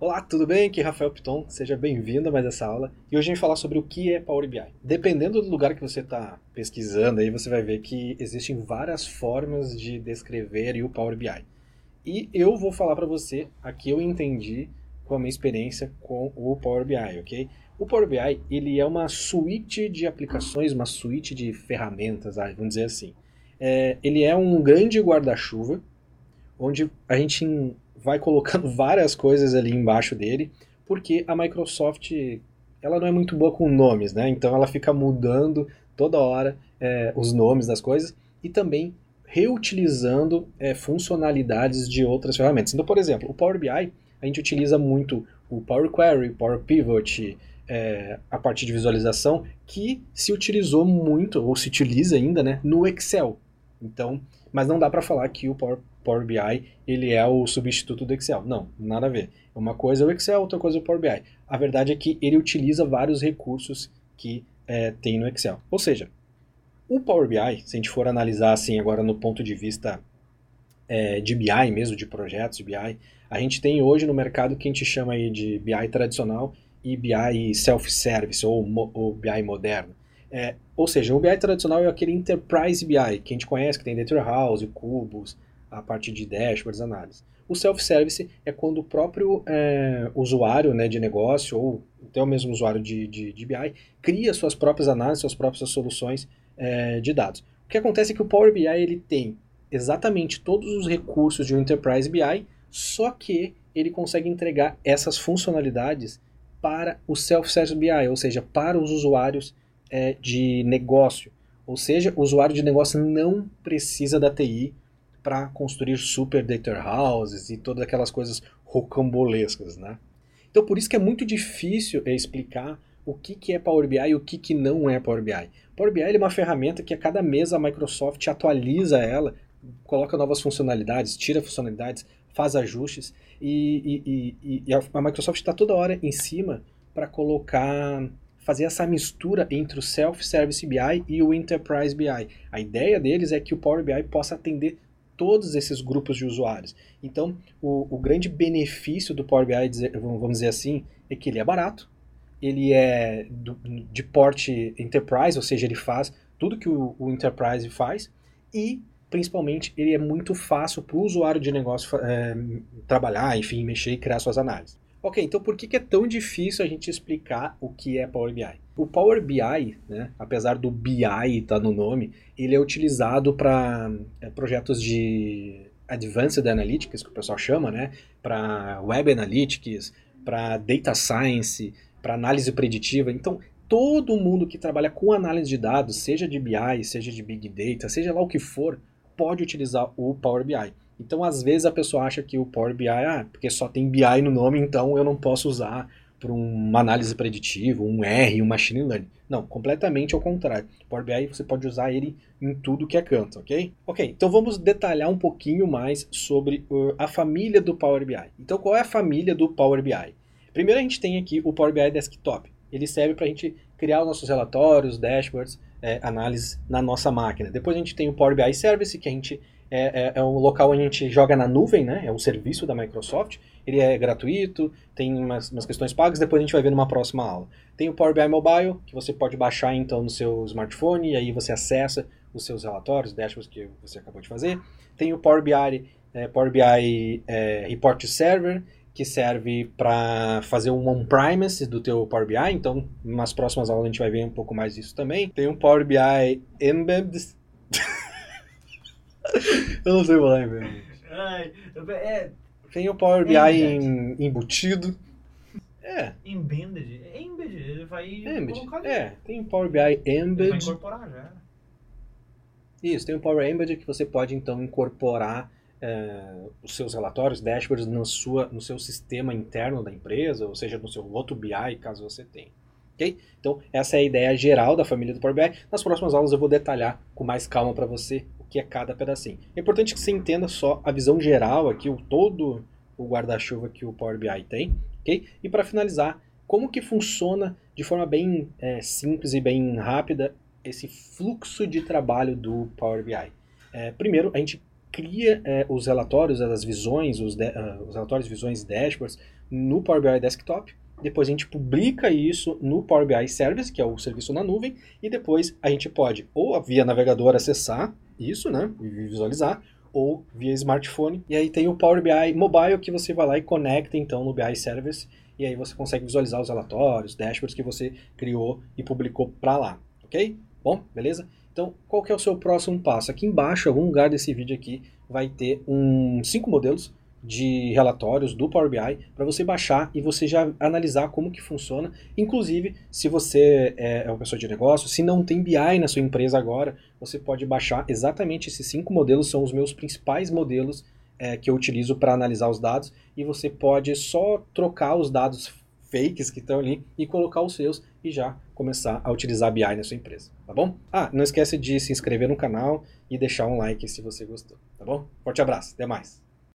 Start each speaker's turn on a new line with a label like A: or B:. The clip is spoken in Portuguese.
A: Olá, tudo bem? Aqui é Rafael Piton, seja bem-vindo a mais essa aula. E hoje a gente vai falar sobre o que é Power BI. Dependendo do lugar que você está pesquisando, aí você vai ver que existem várias formas de descrever o Power BI. E eu vou falar para você a que eu entendi com a minha experiência com o Power BI, ok? O Power BI ele é uma suíte de aplicações, uma suíte de ferramentas, vamos dizer assim. É, ele é um grande guarda-chuva onde a gente vai colocando várias coisas ali embaixo dele, porque a Microsoft ela não é muito boa com nomes, né? Então ela fica mudando toda hora é, os nomes das coisas e também reutilizando é, funcionalidades de outras ferramentas. Então, por exemplo, o Power BI a gente utiliza muito o Power Query, Power Pivot, é, a parte de visualização que se utilizou muito ou se utiliza ainda, né, no Excel. Então, mas não dá para falar que o Power, Power BI ele é o substituto do Excel. Não, nada a ver. Uma coisa é o Excel, outra coisa é o Power BI. A verdade é que ele utiliza vários recursos que é, tem no Excel. Ou seja, o Power BI, se a gente for analisar assim agora no ponto de vista é, de BI mesmo, de projetos de BI, a gente tem hoje no mercado que a gente chama aí de BI tradicional e BI self-service ou, ou BI moderno. É, ou seja, o BI tradicional é aquele Enterprise BI que a gente conhece, que tem Data cubos, a parte de dashboards, análise. O self-service é quando o próprio é, usuário né, de negócio, ou até o mesmo usuário de, de, de BI, cria suas próprias análises, suas próprias soluções é, de dados. O que acontece é que o Power BI ele tem exatamente todos os recursos de um Enterprise BI, só que ele consegue entregar essas funcionalidades para o self-service BI, ou seja, para os usuários é, de negócio. Ou seja, o usuário de negócio não precisa da TI para construir super data houses e todas aquelas coisas rocambolescas, né? Então, por isso que é muito difícil explicar o que, que é Power BI e o que, que não é Power BI. Power BI é uma ferramenta que a cada mês a Microsoft atualiza ela, coloca novas funcionalidades, tira funcionalidades, faz ajustes e, e, e, e a Microsoft está toda hora em cima para colocar fazer essa mistura entre o Self-Service BI e o Enterprise BI. A ideia deles é que o Power BI possa atender todos esses grupos de usuários. Então, o, o grande benefício do Power BI, vamos dizer assim, é que ele é barato, ele é do, de porte Enterprise, ou seja, ele faz tudo que o, o Enterprise faz e principalmente ele é muito fácil para o usuário de negócio é, trabalhar, enfim, mexer e criar suas análises. Ok, então por que, é tão difícil a gente explicar o que é Power BI? O Power BI, né, apesar do BI estar tá no nome, ele é utilizado para é, projetos de Advanced Analytics, que o pessoal chama, né, para Web Analytics, para Data Science, para análise preditiva. Então, todo mundo que trabalha com análise de dados, seja de BI, seja de Big Data, seja lá o que for, pode utilizar o Power BI. Então, às vezes, a pessoa acha que o Power BI, ah, porque só tem BI no nome, então eu não posso usar para uma análise preditiva, um R, um machine learning. Não, completamente ao contrário. Power BI você pode usar ele em tudo que é canto, ok? Ok, então vamos detalhar um pouquinho mais sobre uh, a família do Power BI. Então, qual é a família do Power BI? Primeiro, a gente tem aqui o Power BI Desktop. Ele serve para a gente criar os nossos relatórios, dashboards, é, na nossa máquina. Depois a gente tem o Power BI Service, que a gente é, é, é, um local onde a gente joga na nuvem, né? É um serviço da Microsoft. Ele é gratuito, tem umas, umas, questões pagas, depois a gente vai ver numa próxima aula. Tem o Power BI Mobile, que você pode baixar então no seu smartphone, e aí você acessa os seus relatórios, dashboards que você acabou de fazer. Tem o Power BI, é, Power BI é, Report Server, que serve para fazer um on-premise do teu Power BI, então nas próximas aulas a gente vai ver um pouco mais disso também. Tem um Power BI Embed, eu não sei falar em Ai, é, Tem o Power BI em, embutido.
B: É. Embedded. É embedded. Ele vai
A: Embed. colocar ali. É, tem o Power BI Embed. Ele vai
B: incorporar já.
A: Isso, tem o Power Embed que você pode então incorporar é, os seus relatórios, dashboards no, sua, no seu sistema interno da empresa, ou seja, no seu outro BI, caso você tenha. Okay? Então, essa é a ideia geral da família do Power BI. Nas próximas aulas eu vou detalhar com mais calma para você que é cada pedacinho. É importante que você entenda só a visão geral aqui, o todo o guarda-chuva que o Power BI tem, ok? E para finalizar, como que funciona de forma bem é, simples e bem rápida esse fluxo de trabalho do Power BI. É, primeiro, a gente cria é, os relatórios, as visões, os, de, uh, os relatórios, visões, dashboards no Power BI Desktop, depois a gente publica isso no Power BI Service, que é o serviço na nuvem, e depois a gente pode ou via navegador acessar isso, né, e visualizar, ou via smartphone. E aí tem o Power BI Mobile que você vai lá e conecta então no BI Service e aí você consegue visualizar os relatórios, dashboards que você criou e publicou para lá, ok? Bom, beleza? Então, qual que é o seu próximo passo? Aqui embaixo, em algum lugar desse vídeo aqui, vai ter um cinco modelos de relatórios do Power BI para você baixar e você já analisar como que funciona. Inclusive, se você é, é uma pessoa de negócio, se não tem BI na sua empresa agora, você pode baixar exatamente esses cinco modelos, são os meus principais modelos é, que eu utilizo para analisar os dados e você pode só trocar os dados fakes que estão ali e colocar os seus e já começar a utilizar BI na sua empresa, tá bom? Ah, não esquece de se inscrever no canal e deixar um like se você gostou, tá bom? Forte abraço, até mais!